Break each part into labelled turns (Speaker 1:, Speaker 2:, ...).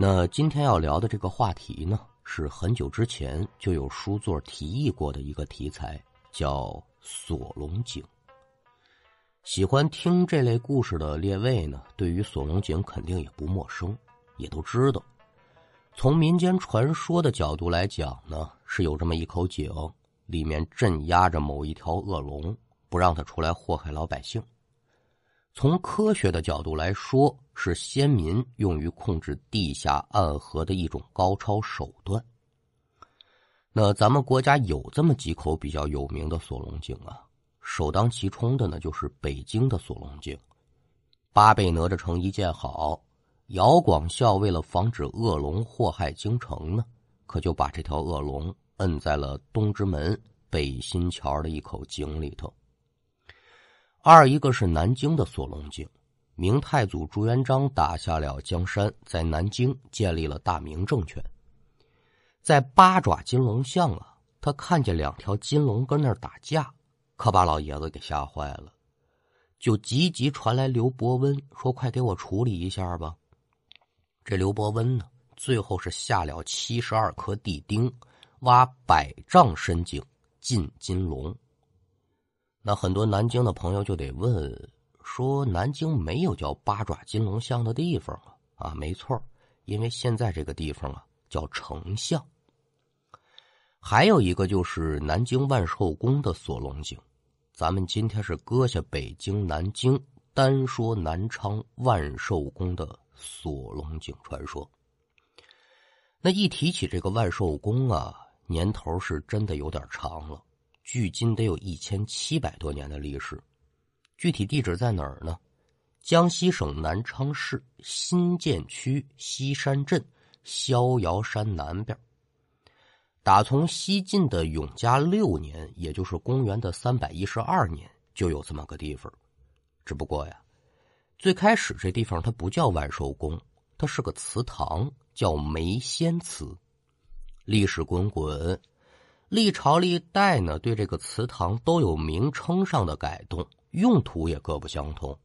Speaker 1: 那今天要聊的这个话题呢，是很久之前就有书作提议过的一个题材，叫锁龙井。喜欢听这类故事的列位呢，对于锁龙井肯定也不陌生，也都知道。从民间传说的角度来讲呢，是有这么一口井，里面镇压着某一条恶龙，不让它出来祸害老百姓。从科学的角度来说，是先民用于控制地下暗河的一种高超手段。那咱们国家有这么几口比较有名的锁龙井啊，首当其冲的呢就是北京的锁龙井。八倍哪吒城一建好，姚广孝为了防止恶龙祸害京城呢，可就把这条恶龙摁在了东直门北新桥的一口井里头。二一个是南京的锁龙井，明太祖朱元璋打下了江山，在南京建立了大明政权。在八爪金龙巷啊，他看见两条金龙跟那儿打架，可把老爷子给吓坏了，就急急传来刘伯温说：“快给我处理一下吧。”这刘伯温呢，最后是下了七十二颗地钉，挖百丈深井进金龙。那很多南京的朋友就得问说：“南京没有叫八爪金龙巷的地方啊？”啊，没错，因为现在这个地方啊叫丞相。还有一个就是南京万寿宫的锁龙井，咱们今天是搁下北京、南京，单说南昌万寿宫的锁龙井传说。那一提起这个万寿宫啊，年头是真的有点长了。距今得有一千七百多年的历史，具体地址在哪儿呢？江西省南昌市新建区西山镇逍遥山南边。打从西晋的永嘉六年，也就是公元的三百一十二年，就有这么个地方。只不过呀，最开始这地方它不叫万寿宫，它是个祠堂，叫梅仙祠。历史滚滚。历朝历代呢，对这个祠堂都有名称上的改动，用途也各不相同。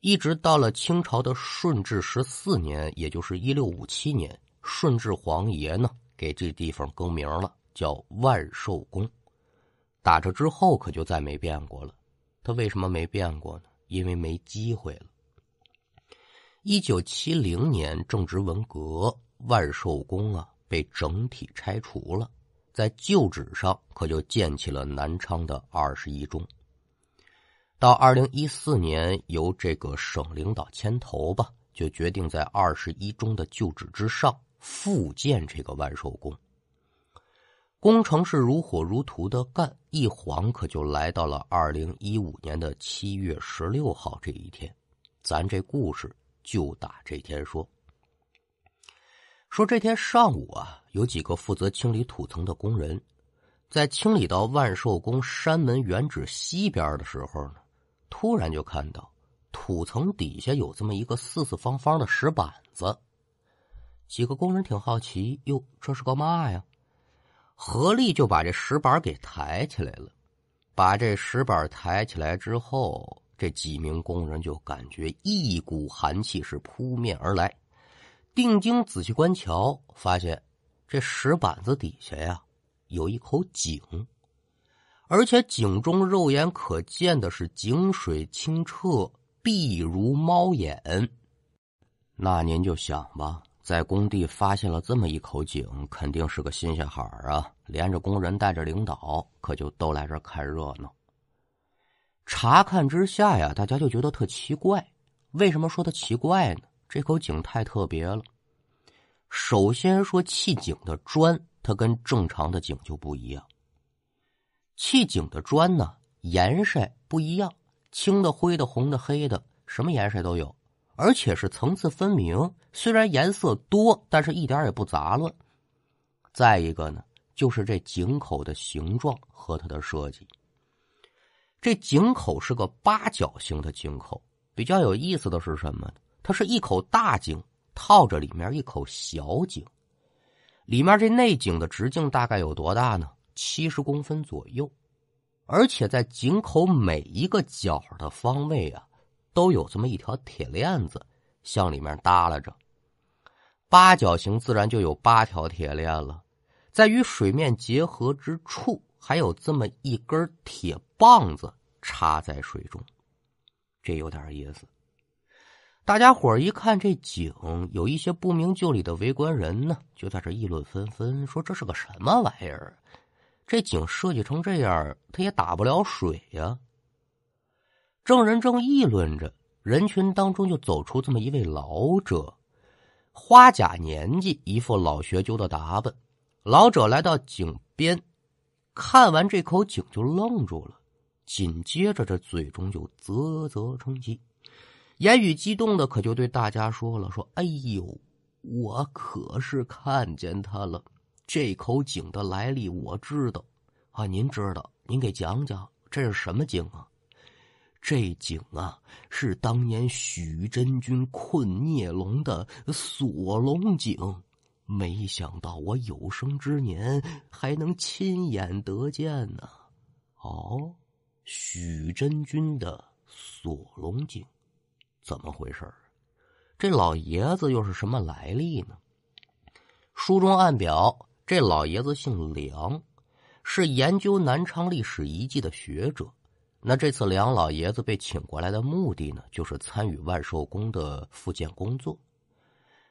Speaker 1: 一直到了清朝的顺治十四年，也就是一六五七年，顺治皇爷呢给这地方更名了，叫万寿宫。打这之后可就再没变过了。他为什么没变过呢？因为没机会了。一九七零年正值文革，万寿宫啊被整体拆除了。在旧址上，可就建起了南昌的二十一中。到二零一四年，由这个省领导牵头吧，就决定在二十一中的旧址之上复建这个万寿宫。工程是如火如荼的干，一晃可就来到了二零一五年的七月十六号这一天。咱这故事就打这天说。说这天上午啊，有几个负责清理土层的工人，在清理到万寿宫山门原址西边的时候呢，突然就看到土层底下有这么一个四四方方的石板子。几个工人挺好奇，哟，这是个嘛呀？合力就把这石板给抬起来了。把这石板抬起来之后，这几名工人就感觉一股寒气是扑面而来。定睛仔细观瞧，发现这石板子底下呀有一口井，而且井中肉眼可见的是井水清澈，碧如猫眼。那您就想吧，在工地发现了这么一口井，肯定是个新鲜好儿啊！连着工人带着领导，可就都来这看热闹。查看之下呀，大家就觉得特奇怪。为什么说它奇怪呢？这口井太特别了。首先说砌井的砖，它跟正常的井就不一样。砌井的砖呢，颜色不一样，青的、灰的、红的、黑的，什么颜色都有，而且是层次分明。虽然颜色多，但是一点也不杂乱。再一个呢，就是这井口的形状和它的设计。这井口是个八角形的井口，比较有意思的是什么呢？它是一口大井套着里面一口小井，里面这内井的直径大概有多大呢？七十公分左右，而且在井口每一个角的方位啊，都有这么一条铁链子向里面耷拉着。八角形自然就有八条铁链了，在与水面结合之处，还有这么一根铁棒子插在水中，这有点意思。大家伙一看这井，有一些不明就里的围观人呢，就在这议论纷纷，说这是个什么玩意儿？这井设计成这样，它也打不了水呀。众人正议论着，人群当中就走出这么一位老者，花甲年纪，一副老学究的打扮。老者来到井边，看完这口井就愣住了，紧接着这嘴中就啧啧称奇。言语激动的，可就对大家说了：“说，哎呦，我可是看见他了。这口井的来历我知道啊，您知道？您给讲讲，这是什么井啊？这井啊，是当年许真君困孽龙的锁龙井。没想到我有生之年还能亲眼得见呢。哦，许真君的锁龙井。”怎么回事这老爷子又是什么来历呢？书中暗表，这老爷子姓梁，是研究南昌历史遗迹的学者。那这次梁老爷子被请过来的目的呢，就是参与万寿宫的复建工作。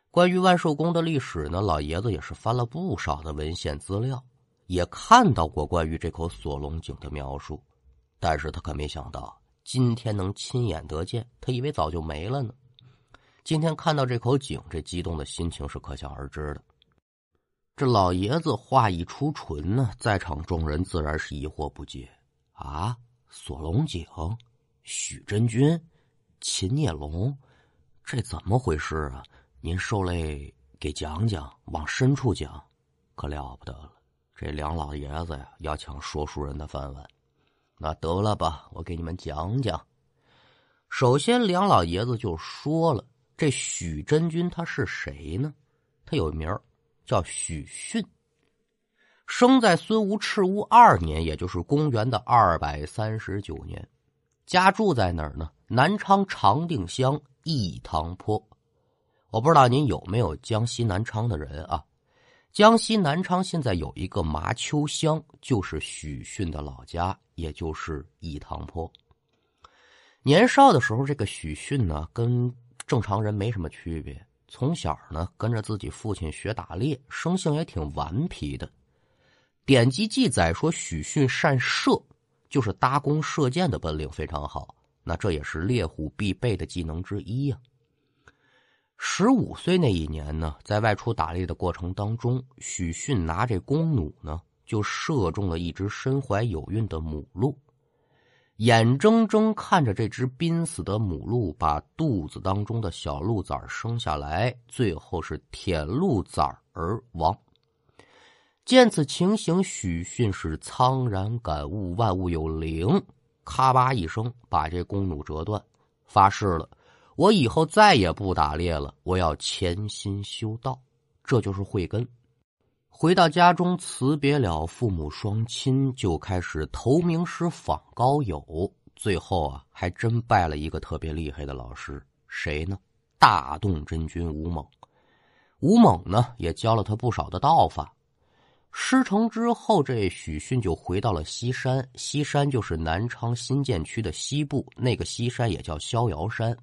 Speaker 1: 关于万寿宫的历史呢，老爷子也是翻了不少的文献资料，也看到过关于这口锁龙井的描述，但是他可没想到。今天能亲眼得见，他以为早就没了呢。今天看到这口井，这激动的心情是可想而知的。这老爷子话一出唇呢，在场众人自然是疑惑不解啊！锁龙井，许真君，秦孽龙，这怎么回事啊？您受累给讲讲，往深处讲，可了不得了。这梁老爷子呀，要抢说书人的饭碗。那得了吧，我给你们讲讲。首先，梁老爷子就说了，这许真君他是谁呢？他有名叫许逊，生在孙吴赤乌二年，也就是公元的二百三十九年，家住在哪儿呢？南昌长定乡义堂坡。我不知道您有没有江西南昌的人啊？江西南昌现在有一个麻丘乡，就是许逊的老家，也就是义堂坡。年少的时候，这个许逊呢，跟正常人没什么区别。从小呢，跟着自己父亲学打猎，生性也挺顽皮的。典籍记载说，许逊善射，就是搭弓射箭的本领非常好。那这也是猎虎必备的技能之一呀。十五岁那一年呢，在外出打猎的过程当中，许逊拿这弓弩呢，就射中了一只身怀有孕的母鹿，眼睁睁看着这只濒死的母鹿把肚子当中的小鹿崽生下来，最后是舔鹿崽而亡。见此情形，许逊是苍然感悟万物有灵，咔吧一声把这弓弩折断，发誓了。我以后再也不打猎了，我要潜心修道，这就是慧根。回到家中，辞别了父母双亲，就开始投名师访高友。最后啊，还真拜了一个特别厉害的老师，谁呢？大洞真君吴猛。吴猛呢，也教了他不少的道法。师成之后，这许逊就回到了西山。西山就是南昌新建区的西部，那个西山也叫逍遥山。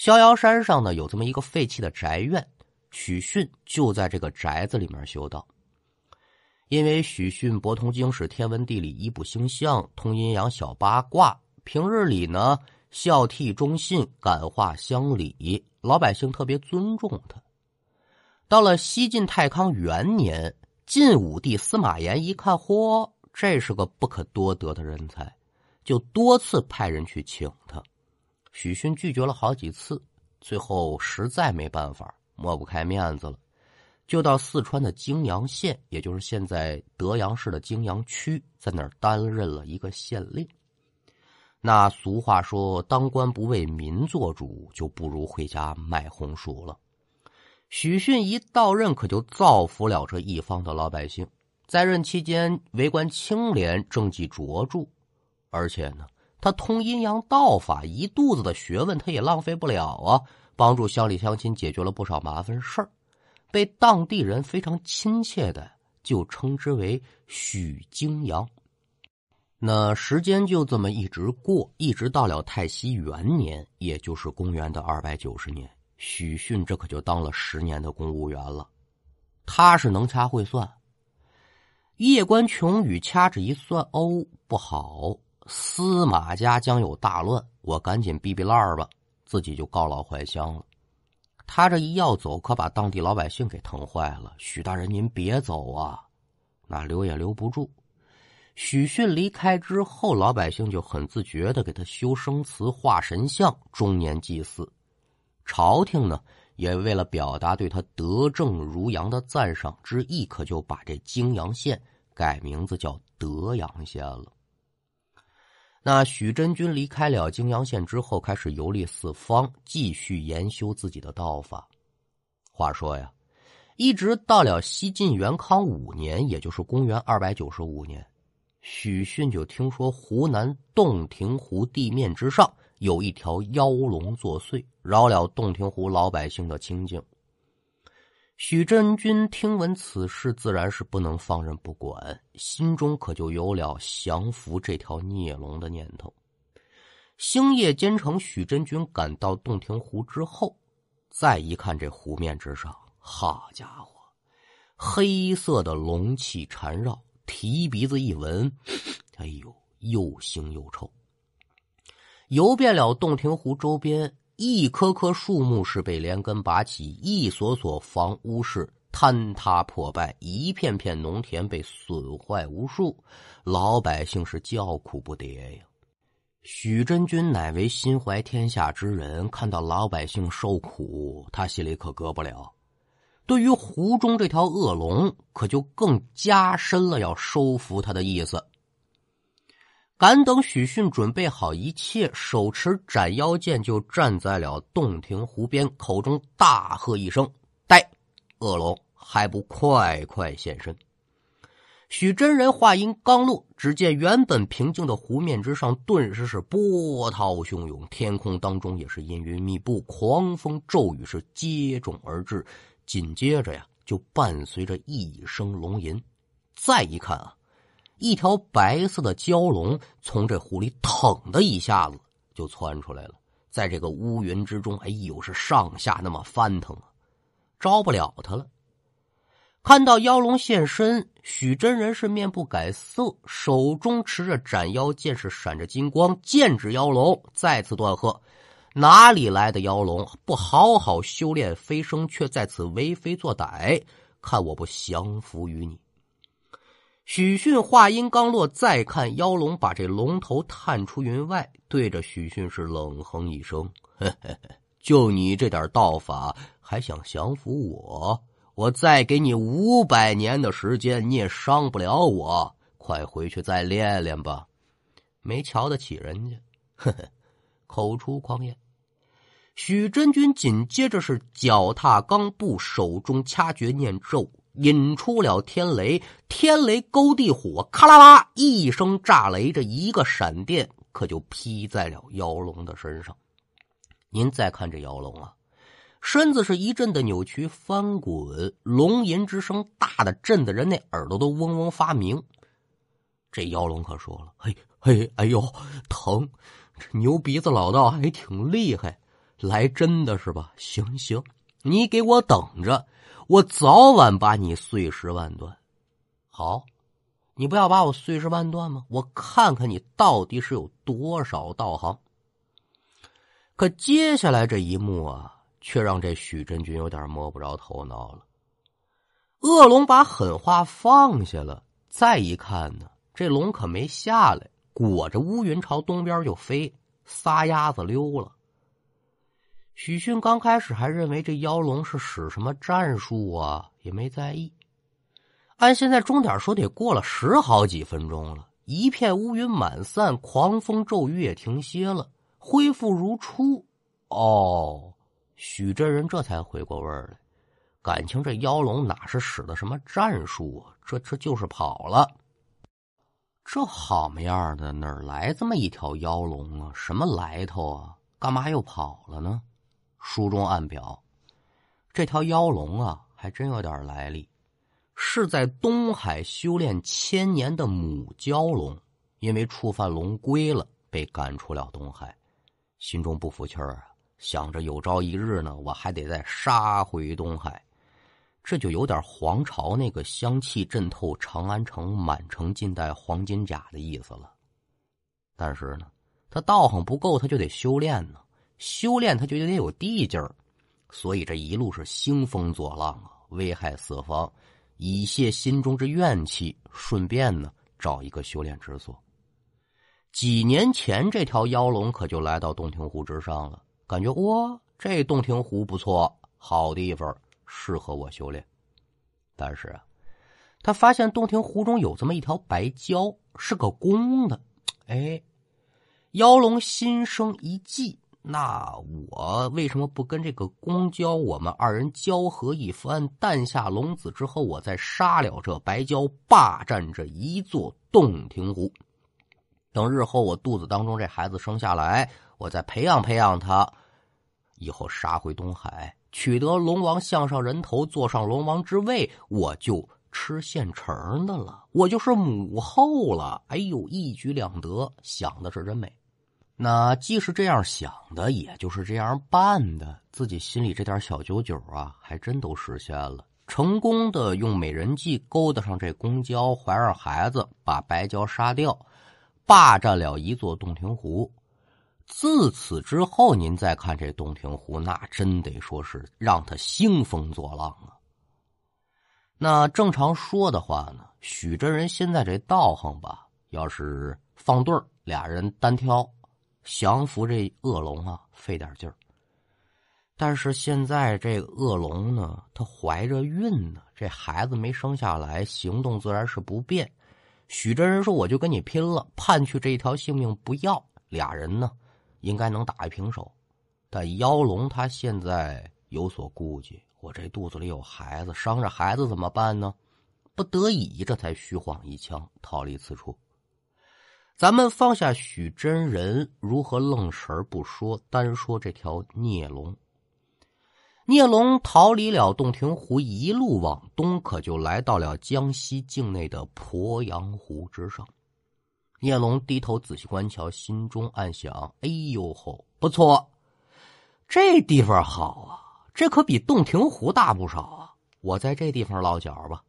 Speaker 1: 逍遥山上呢，有这么一个废弃的宅院，许逊就在这个宅子里面修道。因为许逊博通经史、天文地理、一卜星象、通阴阳、小八卦，平日里呢孝悌忠信、感化乡里，老百姓特别尊重他。到了西晋太康元年，晋武帝司马炎一看，嚯，这是个不可多得的人才，就多次派人去请他。许逊拒绝了好几次，最后实在没办法，抹不开面子了，就到四川的泾阳县，也就是现在德阳市的泾阳区，在那儿担任了一个县令。那俗话说：“当官不为民做主，就不如回家卖红薯了。”许逊一到任，可就造福了这一方的老百姓，在任期间为官清廉，政绩卓著，而且呢。他通阴阳道法，一肚子的学问，他也浪费不了啊！帮助乡里乡亲解决了不少麻烦事儿，被当地人非常亲切的就称之为许京阳。那时间就这么一直过，一直到了太熙元年，也就是公元的二百九十年，许逊这可就当了十年的公务员了。他是能掐会算，夜观琼宇掐指一算，哦，不好，司马家将有大乱，我赶紧避避烂吧，自己就告老还乡了。他这一要走，可把当地老百姓给疼坏了。许大人，您别走啊，那留也留不住。许逊离开之后，老百姓就很自觉的给他修生祠、画神像、终年祭祀。朝廷呢，也为了表达对他德政如阳的赞赏之意，可就把这泾阳县改名字叫德阳县了。那许真君离开了泾阳县之后，开始游历四方，继续研修自己的道法。话说呀，一直到了西晋元康五年，也就是公元二百九十五年。许逊就听说湖南洞庭湖地面之上有一条妖龙作祟，扰了洞庭湖老百姓的清静。许真君听闻此事，自然是不能放任不管，心中可就有了降服这条孽龙的念头。星夜兼程，许真君赶到洞庭湖之后，再一看这湖面之上，好家伙，黑色的龙气缠绕。提鼻子一闻，哎呦，又腥又臭。游遍了洞庭湖周边，一棵棵树木是被连根拔起，一所所房屋是坍塌破败，一片片农田被损坏无数，老百姓是叫苦不迭呀。许真君乃为心怀天下之人，看到老百姓受苦，他心里可搁不了。对于湖中这条恶龙，可就更加深了要收服他的意思。赶等许逊准备好一切，手持斩妖剑就站在了洞庭湖边，口中大喝一声：“呆，恶龙还不快快现身！”许真人话音刚落，只见原本平静的湖面之上，顿时是波涛汹涌，天空当中也是阴云密布，狂风骤雨是接踵而至。紧接着呀，就伴随着一声龙吟。再一看啊，一条白色的蛟龙从这湖里腾的一下子就窜出来了，在这个乌云之中，哎呦，是上下那么翻腾啊，招不了他了。看到妖龙现身，许真人是面不改色，手中持着斩妖剑，是闪着金光，剑指妖龙，再次断喝。哪里来的妖龙？不好好修炼飞升，却在此为非作歹，看我不降服于你！许逊话音刚落，再看妖龙把这龙头探出云外，对着许逊是冷哼一声：“就你这点道法，还想降服我？我再给你五百年的时间，你也伤不了我。快回去再练练吧，没瞧得起人家。”呵呵。口出狂言，许真君紧接着是脚踏钢步，手中掐诀念咒，引出了天雷。天雷勾地火，咔啦啦一声炸雷，这一个闪电可就劈在了妖龙的身上。您再看这妖龙啊，身子是一阵的扭曲翻滚，龙吟之声大的震的人那耳朵都嗡嗡发鸣。这妖龙可说了：“嘿，嘿，哎呦，疼！”这牛鼻子老道还挺厉害，来真的是吧？行行，你给我等着，我早晚把你碎尸万段。好，你不要把我碎尸万段吗？我看看你到底是有多少道行。可接下来这一幕啊，却让这许真君有点摸不着头脑了。恶龙把狠话放下了，再一看呢，这龙可没下来。裹着乌云朝东边就飞，撒丫子溜了。许逊刚开始还认为这妖龙是使什么战术啊，也没在意。按现在钟点说，得过了十好几分钟了，一片乌云满散，狂风骤雨也停歇了，恢复如初。哦，许真人这才回过味儿来，感情这妖龙哪是使的什么战术啊？这这就是跑了。这好么样的，哪来这么一条妖龙啊？什么来头啊？干嘛又跑了呢？书中暗表，这条妖龙啊，还真有点来历，是在东海修炼千年的母蛟龙，因为触犯龙规了，被赶出了东海，心中不服气儿啊，想着有朝一日呢，我还得再杀回东海，这就有点皇朝那个香气浸透长安城，满城尽带黄金甲的意思了。但是呢，他道行不够，他就得修炼呢，修炼他就得有地劲儿。所以这一路是兴风作浪啊，危害四方，以泄心中之怨气，顺便呢找一个修炼之所。几年前，这条妖龙可就来到洞庭湖之上了，感觉哇，这洞庭湖不错，好地方，适合我修炼。但是啊，他发现洞庭湖中有这么一条白蛟，是个公的。哎，妖龙心生一计。那我为什么不跟这个公蛟我们二人交合一番，诞下龙子之后，我再杀了这白蛟，霸占这一座洞庭湖？等日后我肚子当中这孩子生下来，我再培养培养他，以后杀回东海，取得龙王项上人头，坐上龙王之位，我就吃现成的了，我就是母后了。哎呦，一举两得，想的是真美。那既是这样想的，也就是这样办的，自己心里这点小九九啊，还真都实现了，成功的用美人计勾搭上这公交，怀上孩子，把白娇杀掉，霸占了一座洞庭湖。自此之后，您再看这洞庭湖，那真得说是让他兴风作浪啊。那正常说的话呢，许真人现在这道行吧，要是放对儿，俩人单挑。降服这恶龙啊，费点劲儿。但是现在这恶龙呢，他怀着孕呢，这孩子没生下来，行动自然是不便。许真人说：“我就跟你拼了，判去这一条性命不要。”俩人呢，应该能打一平手。但妖龙他现在有所顾忌，我这肚子里有孩子，伤着孩子怎么办呢？不得已，这才虚晃一枪，逃离此处。咱们放下许真人如何愣神不说，单说这条孽龙。孽龙逃离了洞庭湖，一路往东，可就来到了江西境内的鄱阳湖之上。孽龙低头仔细观瞧，心中暗想：“哎呦吼，不错，这地方好啊，这可比洞庭湖大不少啊！我在这地方落脚吧。”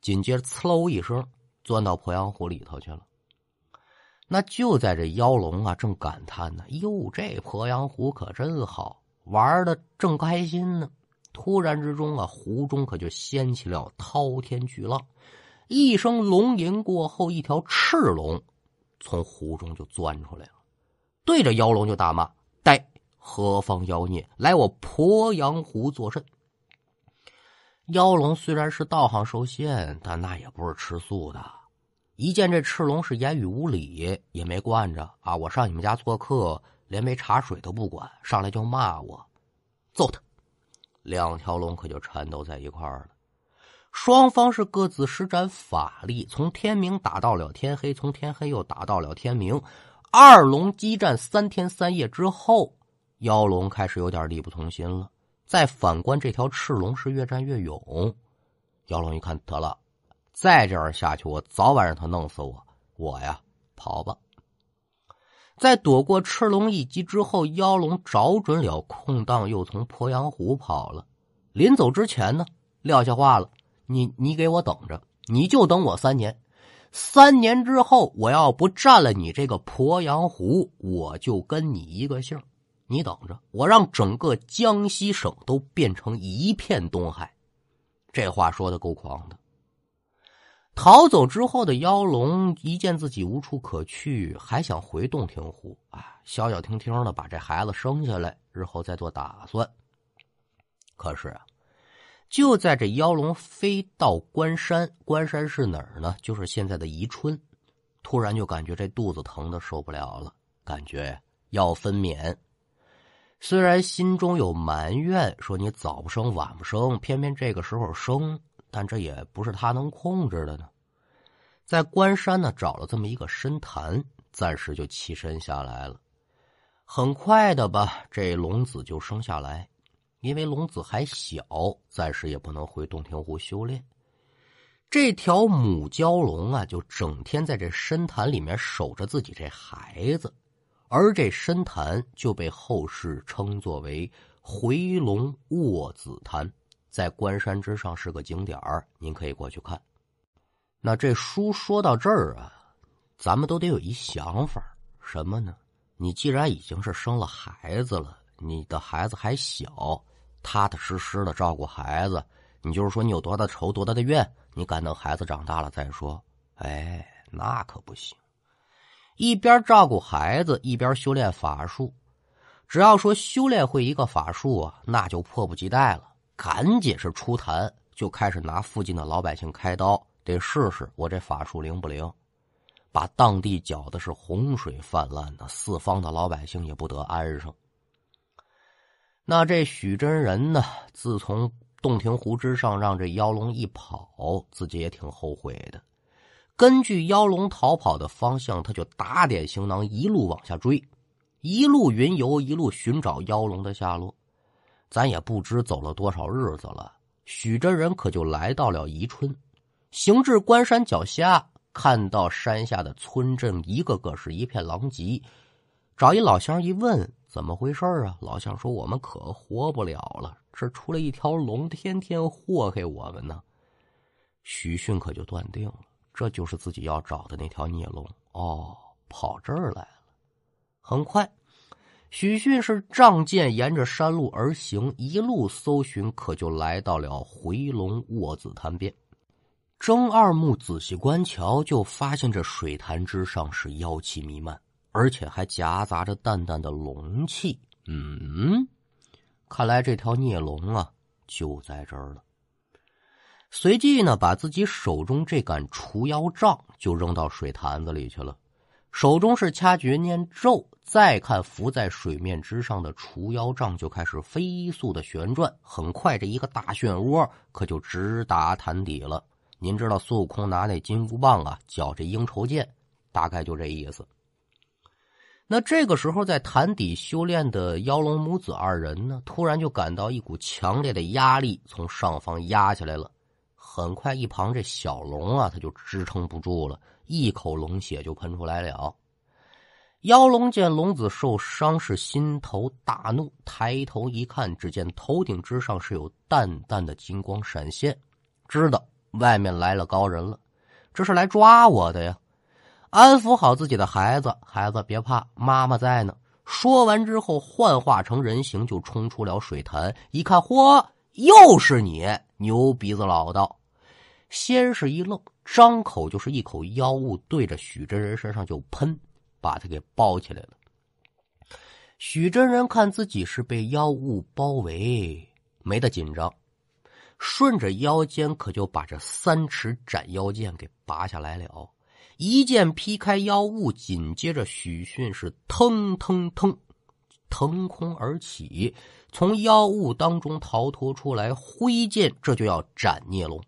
Speaker 1: 紧接着，呲喽一声，钻到鄱阳湖里头去了。那就在这妖龙啊，正感叹呢：“哟，这鄱阳湖可真好玩的，正开心呢。”突然之中啊，湖中可就掀起了滔天巨浪，一声龙吟过后，一条赤龙从湖中就钻出来了，对着妖龙就大骂：“呆，何方妖孽，来我鄱阳湖作甚？”妖龙虽然是道行受限，但那也不是吃素的。一见这赤龙是言语无礼，也没惯着啊！我上你们家做客，连杯茶水都不管，上来就骂我，揍他！两条龙可就缠斗在一块儿了。双方是各自施展法力，从天明打到了天黑，从天黑又打到了天明。二龙激战三天三夜之后，妖龙开始有点力不从心了。再反观这条赤龙，是越战越勇。妖龙一看，得了。再这样下去，我早晚让他弄死我！我呀，跑吧。在躲过赤龙一击之后，妖龙找准了空档，又从鄱阳湖跑了。临走之前呢，撂下话了：“你你给我等着，你就等我三年。三年之后，我要不占了你这个鄱阳湖，我就跟你一个姓。你等着，我让整个江西省都变成一片东海。”这话说的够狂的。逃走之后的妖龙一见自己无处可去，还想回洞庭湖啊，消消停停的把这孩子生下来，日后再做打算。可是啊，就在这妖龙飞到关山，关山是哪儿呢？就是现在的宜春。突然就感觉这肚子疼的受不了了，感觉要分娩。虽然心中有埋怨，说你早不生晚不生，偏偏这个时候生。但这也不是他能控制的呢，在关山呢找了这么一个深潭，暂时就栖身下来了。很快的吧，这龙子就生下来。因为龙子还小，暂时也不能回洞庭湖修炼。这条母蛟龙啊，就整天在这深潭里面守着自己这孩子，而这深潭就被后世称作为回龙卧子潭，在关山之上是个景点儿，您可以过去看。那这书说到这儿啊，咱们都得有一想法，什么呢？你既然已经是生了孩子了，你的孩子还小，踏踏实实的照顾孩子。你就是说，你有多大仇，多大的怨，你敢等孩子长大了再说？哎，那可不行。一边照顾孩子，一边修炼法术。只要说修炼会一个法术啊，那就迫不及待了，赶紧是出坛，就开始拿附近的老百姓开刀，得试试我这法术灵不灵。把当地搅的是洪水泛滥的，四方的老百姓也不得安生。那这许真人呢？自从洞庭湖之上，让这妖龙一跑，自己也挺后悔的。根据妖龙逃跑的方向，他就打点行囊，一路往下追，一路云游，一路寻找妖龙的下落。咱也不知走了多少日子了，许真人可就来到了宜春，行至关山脚下，看到山下的村镇一个个是一片狼藉，找一老乡一问。怎么回事啊？老乡说：“我们可活不了了，这出来一条龙，天天祸害我们呢。”许逊可就断定了，这就是自己要找的那条孽龙。哦，跑这儿来了。很快，许逊是仗剑沿着山路而行，一路搜寻，可就来到了回龙卧子潭边。睁二目仔细观瞧，就发现这水潭之上是妖气弥漫。而且还夹杂着淡淡的龙气，嗯，看来这条孽龙啊就在这儿了。随即呢，把自己手中这杆除妖杖就扔到水潭子里去了，手中是掐诀念咒，再看浮在水面之上的除妖杖就开始飞速的旋转，很快这一个大漩涡可就直达潭底了。您知道孙悟空拿那金箍棒啊，搅这鹰愁剑，大概就这意思。那这个时候，在潭底修炼的妖龙母子二人呢，突然就感到一股强烈的压力从上方压下来了。很快，一旁这小龙啊，他就支撑不住了，一口龙血就喷出来了。妖龙见龙子受伤，是心头大怒，抬头一看，只见头顶之上是有淡淡的金光闪现，知道外面来了高人了，这是来抓我的呀。安抚好自己的孩子，孩子别怕，妈妈在呢。说完之后，幻化成人形就冲出了水潭。一看，嚯，又是你，牛鼻子老道！先是一愣，张口就是一口妖物，对着许真人身上就喷，把他给包起来了。许真人看自己是被妖物包围，没得紧张，顺着腰间可就把这三尺斩妖剑给拔下来了。一剑劈开妖物，紧接着许逊是腾腾腾腾空而起，从妖物当中逃脱出来，挥剑这就要斩孽龙。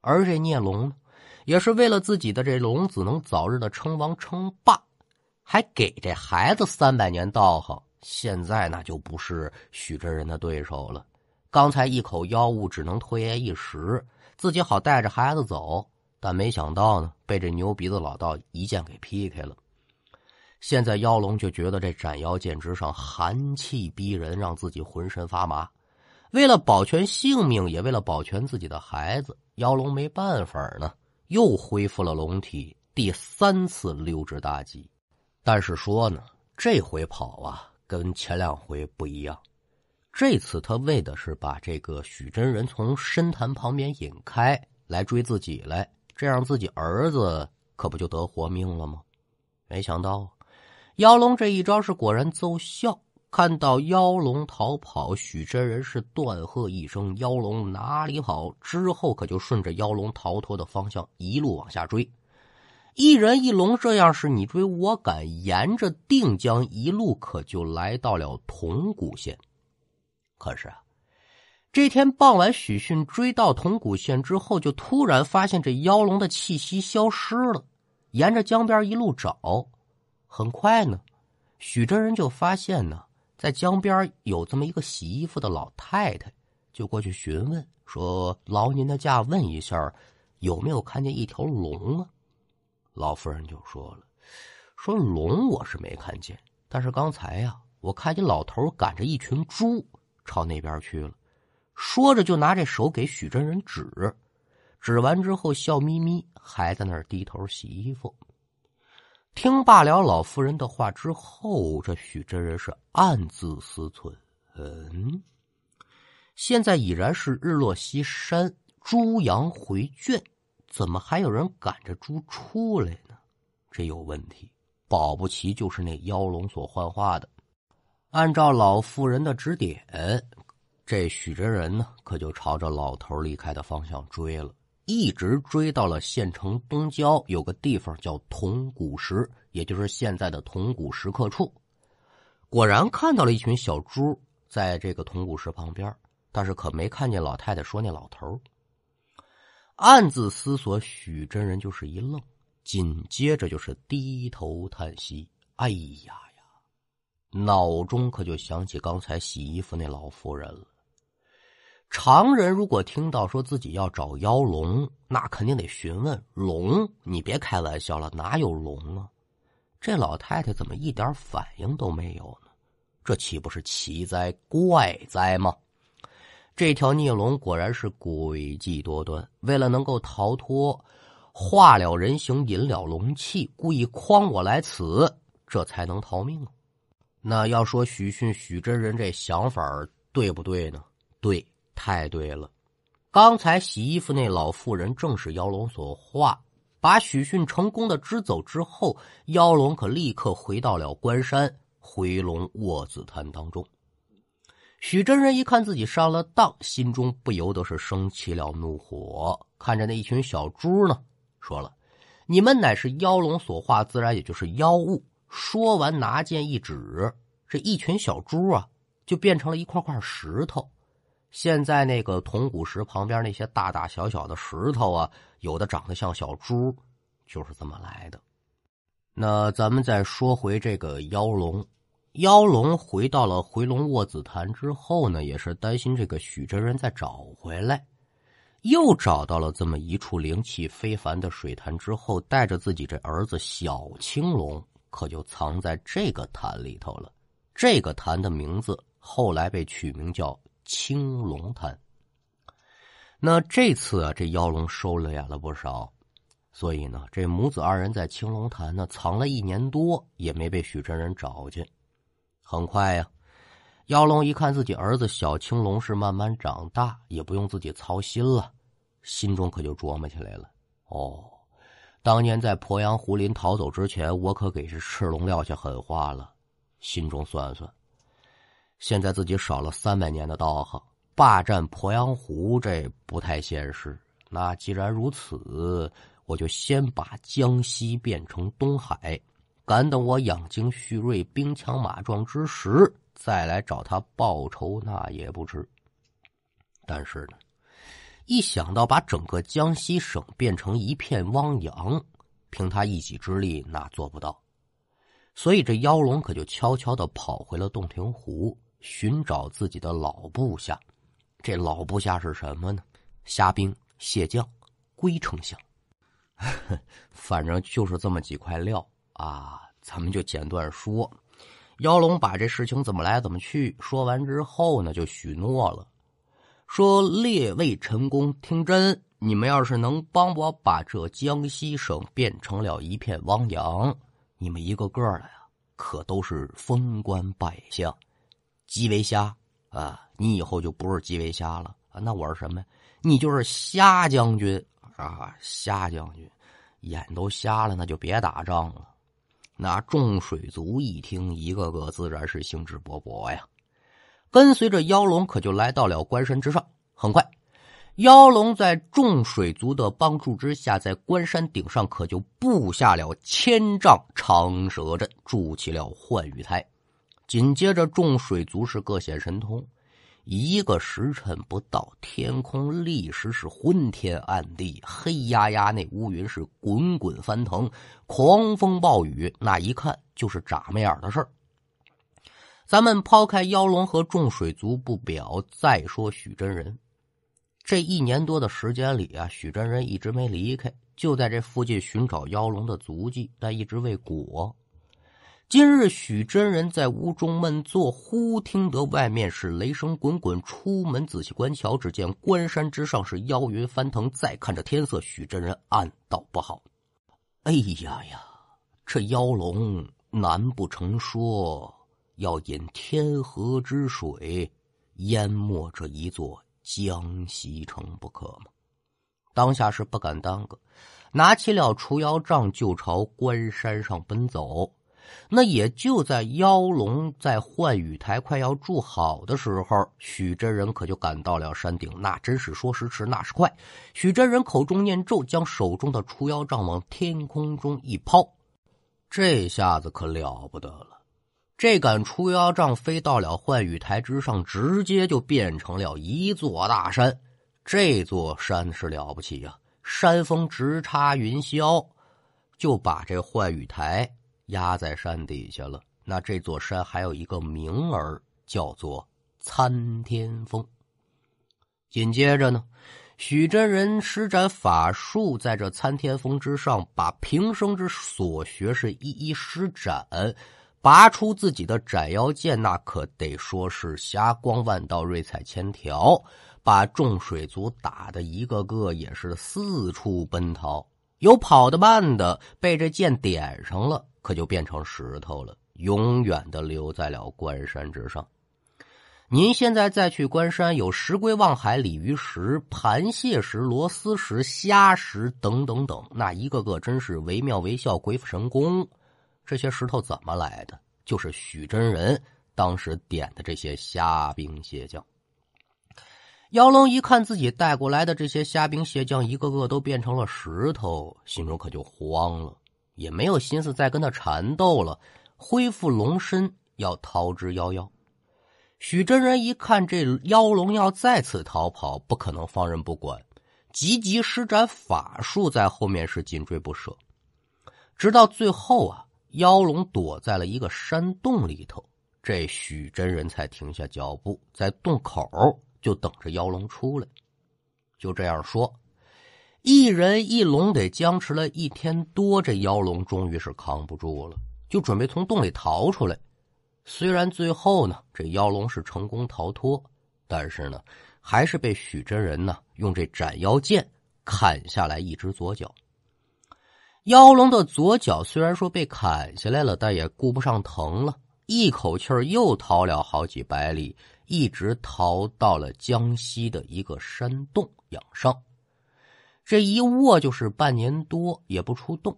Speaker 1: 而这孽龙呢，也是为了自己的这龙子能早日的称王称霸，还给这孩子三百年道行。现在那就不是许真人的对手了。刚才一口妖物只能拖延一时，自己好带着孩子走。但没想到呢，被这牛鼻子老道一剑给劈开了。现在妖龙就觉得这斩妖剑之上寒气逼人，让自己浑身发麻。为了保全性命，也为了保全自己的孩子，妖龙没办法呢，又恢复了龙体，第三次溜之大吉。但是说呢，这回跑啊，跟前两回不一样。这次他为的是把这个许真人从深潭旁边引开，来追自己来。这样自己儿子可不就得活命了吗？没想到妖龙这一招是果然奏效。看到妖龙逃跑，许真人是断喝一声：“妖龙哪里跑？”之后可就顺着妖龙逃脱的方向一路往下追。一人一龙这样是你追我赶，沿着定江一路可就来到了铜鼓县。可是啊。这天傍晚，许逊追到铜鼓县之后，就突然发现这妖龙的气息消失了。沿着江边一路找，很快呢，许真人就发现呢，在江边有这么一个洗衣服的老太太，就过去询问说：“劳您的驾，问一下，有没有看见一条龙啊？”老夫人就说了：“说龙我是没看见，但是刚才呀，我看见老头赶着一群猪朝那边去了。”说着就拿这手给许真人指，指完之后笑眯眯，还在那儿低头洗衣服。听罢了老夫人的话之后，这许真人是暗自思忖：嗯，现在已然是日落西山，猪羊回圈，怎么还有人赶着猪出来呢？这有问题，保不齐就是那妖龙所幻化的。按照老妇人的指点，这许真人呢，可就朝着老头离开的方向追了。一直追到了县城东郊，有个地方叫铜鼓石，也就是现在的铜鼓石刻处。果然看到了一群小猪在这个铜鼓石旁边，但是可没看见老太太说那老头。暗自思索，许真人就是一愣，紧接着就是低头叹息：“哎呀呀！”脑中可就想起刚才洗衣服那老妇人了。常人如果听到说自己要找妖龙，那肯定得询问龙。你别开玩笑了，哪有龙啊？这老太太怎么一点反应都没有呢？这岂不是奇哉怪哉吗？这条孽龙果然是诡计多端，为了能够逃脱，化了人形，引了龙气，故意诓我来此，这才能逃命。那要说许逊许真人这想法对不对呢？对。太对了，刚才洗衣服那老妇人正是妖龙所化，把许逊成功的支走之后，妖龙可立刻回到了关山回龙卧子潭当中。许真人一看自己上了当，心中不由得是升起了怒火，看着那一群小猪呢，说了：“你们乃是妖龙所化，自然也就是妖物。”说完，拿剑一指，这一群小猪啊，就变成了一块块石头。现在那个铜鼓石旁边那些大大小小的石头啊，有的长得像小猪，就是这么来的。那咱们再说回这个妖龙，妖龙回到了回龙卧子潭之后呢，也是担心这个许真人再找回来，又找到了这么一处灵气非凡的水潭之后，带着自己这儿子小青龙，可就藏在这个潭里头了。这个潭的名字后来被取名叫。青龙潭。那这次啊，这妖龙收敛了不少，所以呢，这母子二人在青龙潭呢藏了一年多，也没被许真人找见。很快呀，妖龙一看自己儿子小青龙是慢慢长大，也不用自己操心了，心中可就琢磨起来了：哦，当年在鄱阳湖林逃走之前，我可给这赤龙撂下狠话了。心中算算。现在自己少了三百年的道行，霸占鄱阳湖这不太现实。那既然如此，我就先把江西变成东海，赶等我养精蓄锐、兵强马壮之时，再来找他报仇，那也不迟。但是呢，一想到把整个江西省变成一片汪洋，凭他一己之力那做不到。所以这妖龙可就悄悄的跑回了洞庭湖。寻找自己的老部下，这老部下是什么呢？虾兵蟹将，龟丞相，反正就是这么几块料啊。咱们就简短说，妖龙把这事情怎么来怎么去说完之后呢，就许诺了，说列位臣工听真，你们要是能帮我把这江西省变成了一片汪洋，你们一个个的呀，可都是封官拜相。鸡尾虾啊，你以后就不是鸡尾虾了啊！那我是什么呀？你就是虾将军啊！虾将军，眼都瞎了，那就别打仗了。那众水族一听，一个个自然是兴致勃勃呀，跟随着妖龙可就来到了关山之上。很快，妖龙在众水族的帮助之下，在关山顶上可就布下了千丈长蛇阵，筑起了幻雨台。紧接着，众水族是各显神通，一个时辰不到，天空立时是昏天暗地，黑压压，那乌云是滚滚翻腾，狂风暴雨，那一看就是眨巴眼的事儿。咱们抛开妖龙和众水族不表，再说许真人。这一年多的时间里啊，许真人一直没离开，就在这附近寻找妖龙的足迹，但一直未果。今日许真人在屋中闷坐，忽听得外面是雷声滚滚。出门仔细观瞧，只见关山之上是妖云翻腾。再看着天色，许真人暗道不好。哎呀呀，这妖龙难不成说要引天河之水淹没这一座？江西城不可吗？当下是不敢耽搁，拿起了除妖杖就朝关山上奔走。那也就在妖龙在幻雨台快要筑好的时候，许真人可就赶到了山顶。那真是说时迟，那时快。许真人口中念咒，将手中的除妖杖往天空中一抛，这下子可了不得了。这杆除妖杖飞到了幻雨台之上，直接就变成了一座大山。这座山是了不起呀，山峰直插云霄，就把这幻雨台压在山底下了。那这座山还有一个名儿，叫做参天峰。紧接着呢，许真人施展法术，在这参天峰之上，把平生之所学是一一施展。拔出自己的斩妖剑，那可得说是霞光万道、瑞彩千条，把众水族打的一个个也是四处奔逃。有跑得慢的，被这剑点上了，可就变成石头了，永远的留在了关山之上。您现在再去关山，有石龟、望海、鲤鱼石、盘蟹石、螺丝石、虾石等等等，那一个个真是惟妙惟肖、鬼斧神工。这些石头怎么来的？就是许真人当时点的这些虾兵蟹将。妖龙一看自己带过来的这些虾兵蟹将，一个个都变成了石头，心中可就慌了，也没有心思再跟他缠斗了，恢复龙身要逃之夭夭。许真人一看这妖龙要再次逃跑，不可能放任不管，急急施展法术在后面是紧追不舍，直到最后啊。妖龙躲在了一个山洞里头，这许真人才停下脚步，在洞口就等着妖龙出来。就这样说，一人一龙得僵持了一天多，这妖龙终于是扛不住了，就准备从洞里逃出来。虽然最后呢，这妖龙是成功逃脱，但是呢，还是被许真人呢用这斩妖剑砍下来一只左脚。妖龙的左脚虽然说被砍下来了，但也顾不上疼了，一口气又逃了好几百里，一直逃到了江西的一个山洞养伤。这一卧就是半年多，也不出洞。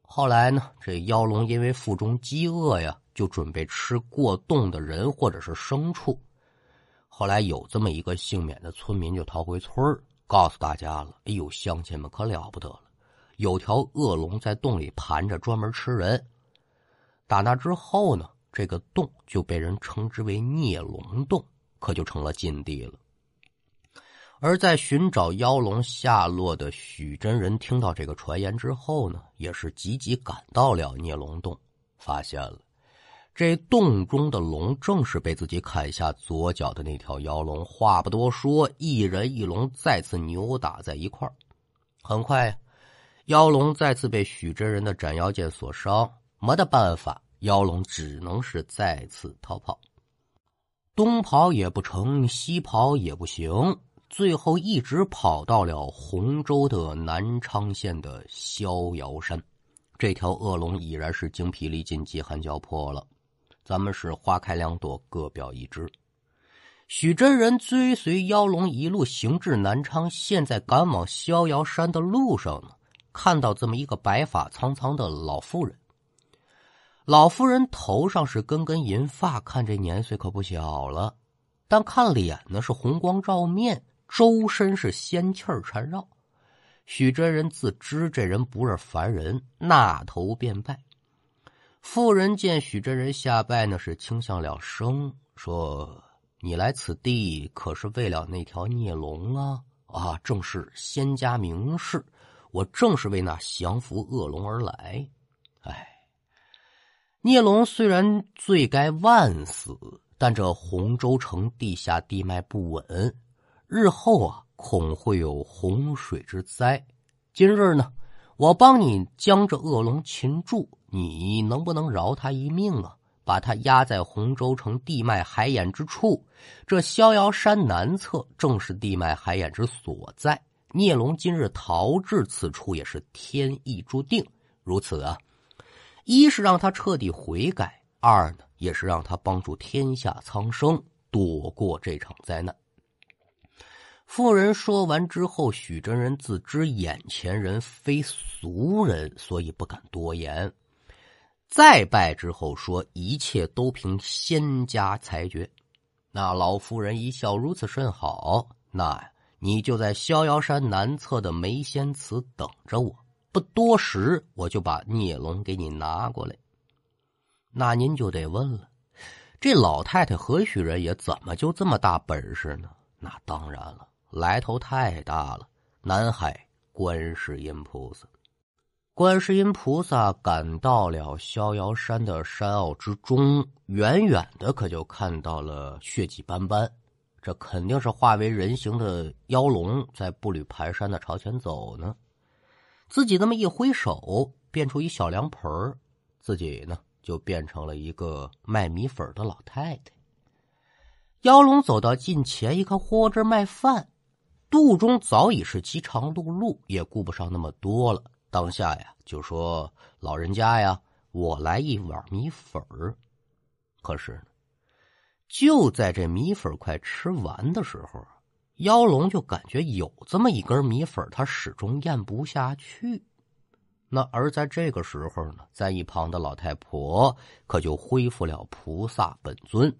Speaker 1: 后来呢，这妖龙因为腹中饥饿呀，就准备吃过洞的人或者是牲畜。后来有这么一个幸免的村民就逃回村，告诉大家了：“哎呦，乡亲们可了不得了。”有条恶龙在洞里盘着，专门吃人。打那之后呢，这个洞就被人称之为孽龙洞，可就成了禁地了。而在寻找妖龙下落的许真人听到这个传言之后呢，也是急急赶到了孽龙洞，发现了这洞中的龙正是被自己砍下左脚的那条妖龙。话不多说，一人一龙再次扭打在一块，很快。妖龙再次被许真人的斩妖剑所伤，没得办法，妖龙只能是再次逃跑。东跑也不成，西跑也不行，最后一直跑到了洪州的南昌县的逍遥山。这条恶龙已然是精疲力尽、饥寒交迫了。咱们是花开两朵，各表一枝。许真人追随妖龙一路行至南昌，现在赶往逍遥山的路上呢。看到这么一个白发苍苍的老妇人，老妇人头上是根根银发，看这年岁可不小了，但看脸呢是红光照面，周身是仙气儿缠绕。许真人自知这人不是凡人，纳头便拜。妇人见许真人下拜呢，是轻向了声，说：“你来此地可是为了那条孽龙啊？啊，正是仙家名士。”我正是为那降服恶龙而来，哎，孽龙虽然罪该万死，但这洪州城地下地脉不稳，日后啊恐会有洪水之灾。今日呢，我帮你将这恶龙擒住，你能不能饶他一命啊？把他压在洪州城地脉海眼之处，这逍遥山南侧正是地脉海眼之所在。聂龙今日逃至此处，也是天意注定。如此啊，一是让他彻底悔改，二呢，也是让他帮助天下苍生躲过这场灾难。妇人说完之后，许真人自知眼前人非俗人，所以不敢多言。再拜之后说：“一切都凭仙家裁决。”那老妇人一笑：“如此甚好。那你就在逍遥山南侧的梅仙祠等着我，不多时我就把孽龙给你拿过来。”那您就得问了：这老太太何许人也？怎么就这么大本事呢？那当然了，来头太大了！南海观世音菩萨。观世音菩萨赶到了逍遥山的山坳之中，远远的可就看到了血迹斑斑，这肯定是化为人形的妖龙在步履蹒跚的朝前走呢。自己这么一挥手，变出一小凉盆儿自己呢就变成了一个卖米粉的老太太。妖龙走到近前一看，嚯，这卖饭，肚中早已是饥肠辘辘，也顾不上那么多了。当下呀，就说老人家呀，我来一碗米粉儿。可是呢，就在这米粉快吃完的时候，妖龙就感觉有这么一根米粉，他始终咽不下去。那而在这个时候呢，在一旁的老太婆可就恢复了菩萨本尊，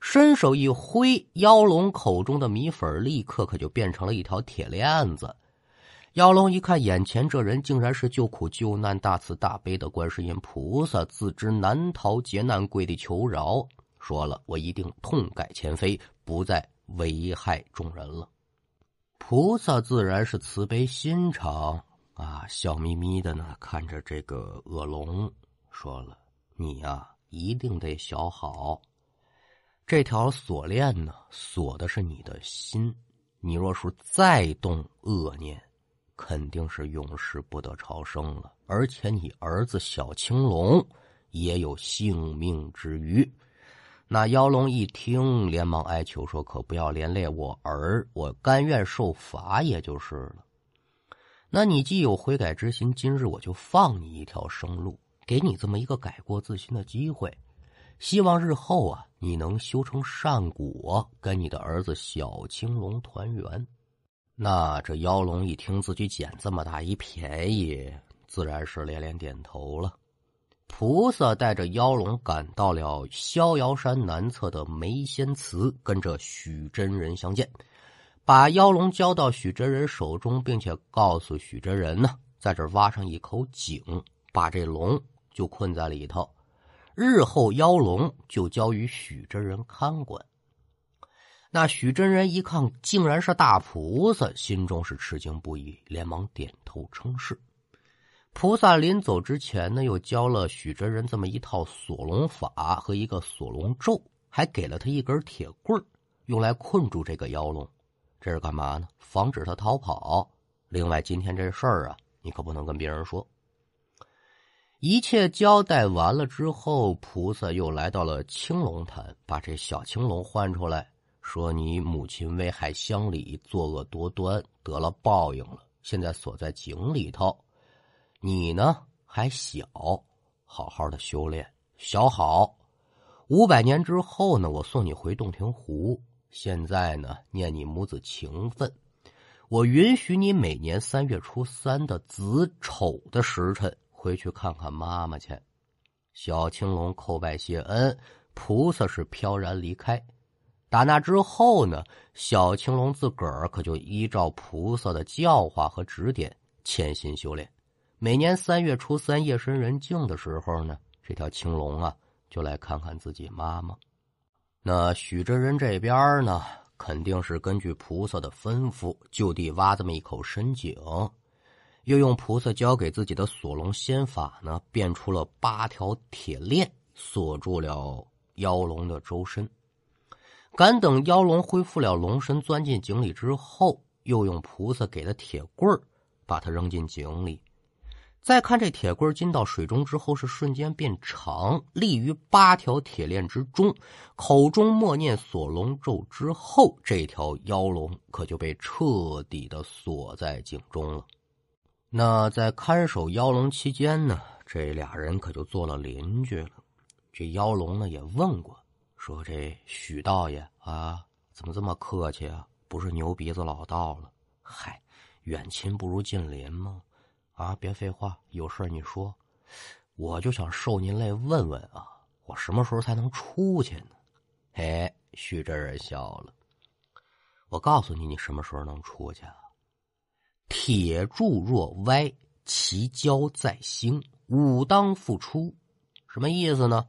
Speaker 1: 伸手一挥，妖龙口中的米粉立刻可就变成了一条铁链子。妖龙一看，眼前这人竟然是救苦救难、大慈大悲的观世音菩萨，自知难逃劫难，跪地求饶，说了：“我一定痛改前非，不再危害众人了。”菩萨自然是慈悲心肠啊，笑眯眯的呢，看着这个恶龙，说了：“你呀，一定得小好。这条锁链呢，锁的是你的心，你若是再动恶念。”肯定是永世不得超生了，而且你儿子小青龙也有性命之虞。那妖龙一听，连忙哀求说：“可不要连累我儿，我甘愿受罚，也就是了。那你既有悔改之心，今日我就放你一条生路，给你这么一个改过自新的机会。希望日后啊，你能修成善果，跟你的儿子小青龙团圆。”那这妖龙一听自己捡这么大一便宜，自然是连连点头了。菩萨带着妖龙赶到了逍遥山南侧的梅仙祠，跟着许真人相见，把妖龙交到许真人手中，并且告诉许真人呢，在这挖上一口井，把这龙就困在里头，日后妖龙就交于许真人看管。那许真人一看，竟然是大菩萨，心中是吃惊不已，连忙点头称是。菩萨临走之前呢，又教了许真人这么一套锁龙法和一个锁龙咒，还给了他一根铁棍用来困住这个妖龙。这是干嘛呢？防止他逃跑。另外，今天这事儿啊，你可不能跟别人说。一切交代完了之后，菩萨又来到了青龙潭，把这小青龙唤出来。说你母亲危害乡里，作恶多端，得了报应了。现在锁在井里头，你呢还小，好好的修炼，小好。五百年之后呢，我送你回洞庭湖。现在呢，念你母子情分，我允许你每年三月初三的子丑的时辰回去看看妈妈去。小青龙叩拜谢恩，菩萨是飘然离开。打那之后呢，小青龙自个儿可就依照菩萨的教化和指点，潜心修炼。每年三月初三夜深人静的时候呢，这条青龙啊就来看看自己妈妈。那许真人这边呢，肯定是根据菩萨的吩咐，就地挖这么一口深井。又用菩萨教给自己的锁龙仙法呢，变出了八条铁链，锁住了妖龙的周身。赶等妖龙恢复了龙身，钻进井里之后，又用菩萨给的铁棍儿把它扔进井里。再看这铁棍儿进到水中之后，是瞬间变长，立于八条铁链之中。口中默念锁龙咒之后，这条妖龙可就被彻底的锁在井中了。那在看守妖龙期间呢，这俩人可就做了邻居了。这妖龙呢也问过，说这许道爷啊，怎么这么客气啊？不是牛鼻子老道了？嗨，远亲不如近邻吗？啊，别废话，有事你说。我就想受您累问问啊，我什么时候才能出去呢？哎，徐真人笑了。我告诉你，你什么时候能出去啊？铁柱若歪，其交在兴，武当复出。什么意思呢？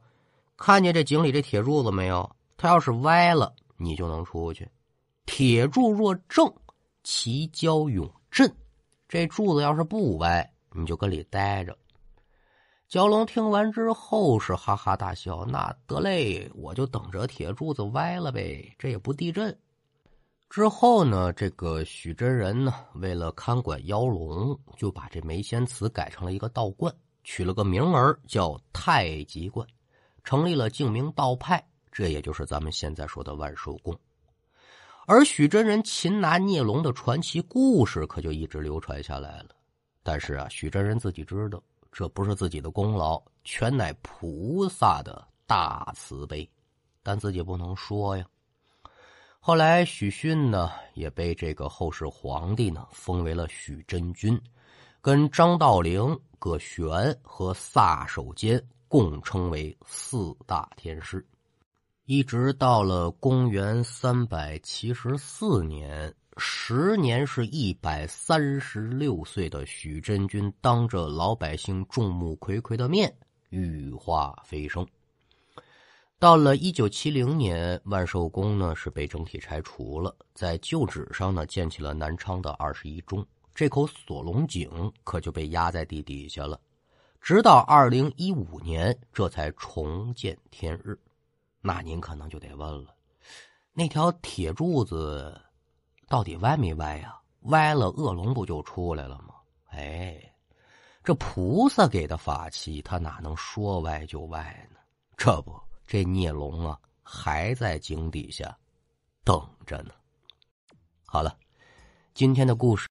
Speaker 1: 看见这井里这铁柱子没有？它要是歪了，你就能出去；铁柱若正，其交永振。这柱子要是不歪，你就跟里待着。蛟龙听完之后是哈哈大笑：“那得嘞，我就等着铁柱子歪了呗，这也不地震。”之后呢，这个许真人呢，为了看管妖龙，就把这梅仙祠改成了一个道观，取了个名儿叫太极观，成立了净明道派，这也就是咱们现在说的万寿宫。而许真人擒拿孽龙的传奇故事可就一直流传下来了。但是啊，许真人自己知道，这不是自己的功劳，全乃菩萨的大慈悲，但自己不能说呀。后来许逊呢，也被这个后世皇帝呢封为了许真君，跟张道陵、葛玄和萨守坚共称为四大天师。一直到了公元三百七十四年，时年是一百三十六岁的许真君，当着老百姓众目睽睽的面羽化飞升。到了一九七零年，万寿宫呢是被整体拆除了，在旧址上呢建起了南昌的二十一中，这口锁龙井可就被压在地底下了，直到二零一五年，这才重见天日。那您可能就得问了，那条铁柱子到底歪没歪呀？歪了，恶龙不就出来了吗？哎，这菩萨给的法器，他哪能说歪就歪呢？这不，这孽龙啊，还在井底下等着呢。好了，今天的故事。